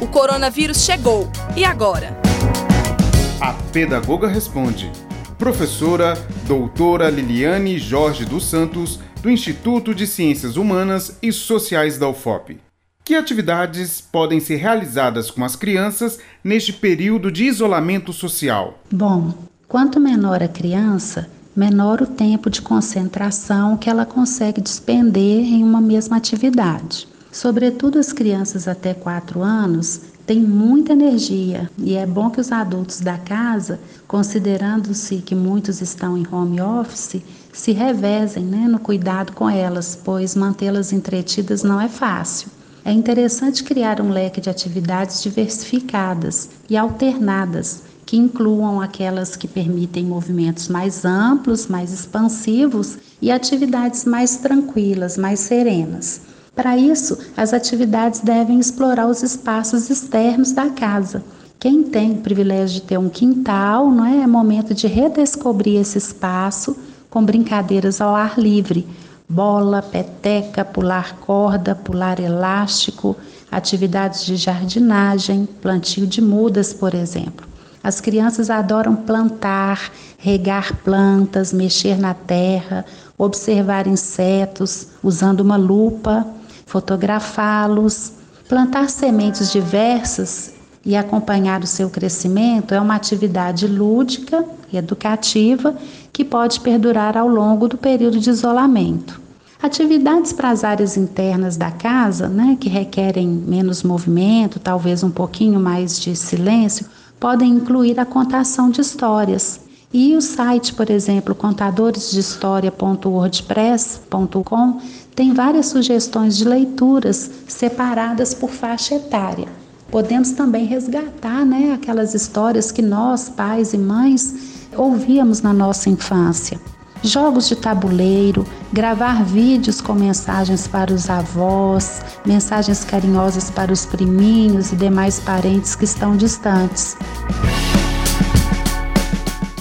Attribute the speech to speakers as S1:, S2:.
S1: O coronavírus chegou. E agora?
S2: A pedagoga responde. Professora doutora Liliane Jorge dos Santos, do Instituto de Ciências Humanas e Sociais da UFOP. Que atividades podem ser realizadas com as crianças neste período de isolamento social?
S3: Bom, quanto menor a criança, menor o tempo de concentração que ela consegue despender em uma mesma atividade. Sobretudo as crianças até 4 anos têm muita energia e é bom que os adultos da casa, considerando-se que muitos estão em home office, se revezem né, no cuidado com elas, pois mantê-las entretidas não é fácil. É interessante criar um leque de atividades diversificadas e alternadas, que incluam aquelas que permitem movimentos mais amplos, mais expansivos e atividades mais tranquilas, mais serenas. Para isso, as atividades devem explorar os espaços externos da casa. Quem tem o privilégio de ter um quintal, não é? é momento de redescobrir esse espaço com brincadeiras ao ar livre, bola, peteca, pular corda, pular elástico, atividades de jardinagem, plantio de mudas, por exemplo. As crianças adoram plantar, regar plantas, mexer na terra, observar insetos usando uma lupa fotografá-los, plantar sementes diversas e acompanhar o seu crescimento é uma atividade lúdica e educativa que pode perdurar ao longo do período de isolamento. Atividades para as áreas internas da casa, né, que requerem menos movimento, talvez um pouquinho mais de silêncio, podem incluir a contação de histórias. E o site, por exemplo, contadoresdehistoria.wordpress.com tem várias sugestões de leituras separadas por faixa etária. Podemos também resgatar né, aquelas histórias que nós, pais e mães, ouvíamos na nossa infância. Jogos de tabuleiro, gravar vídeos com mensagens para os avós, mensagens carinhosas para os priminhos e demais parentes que estão distantes.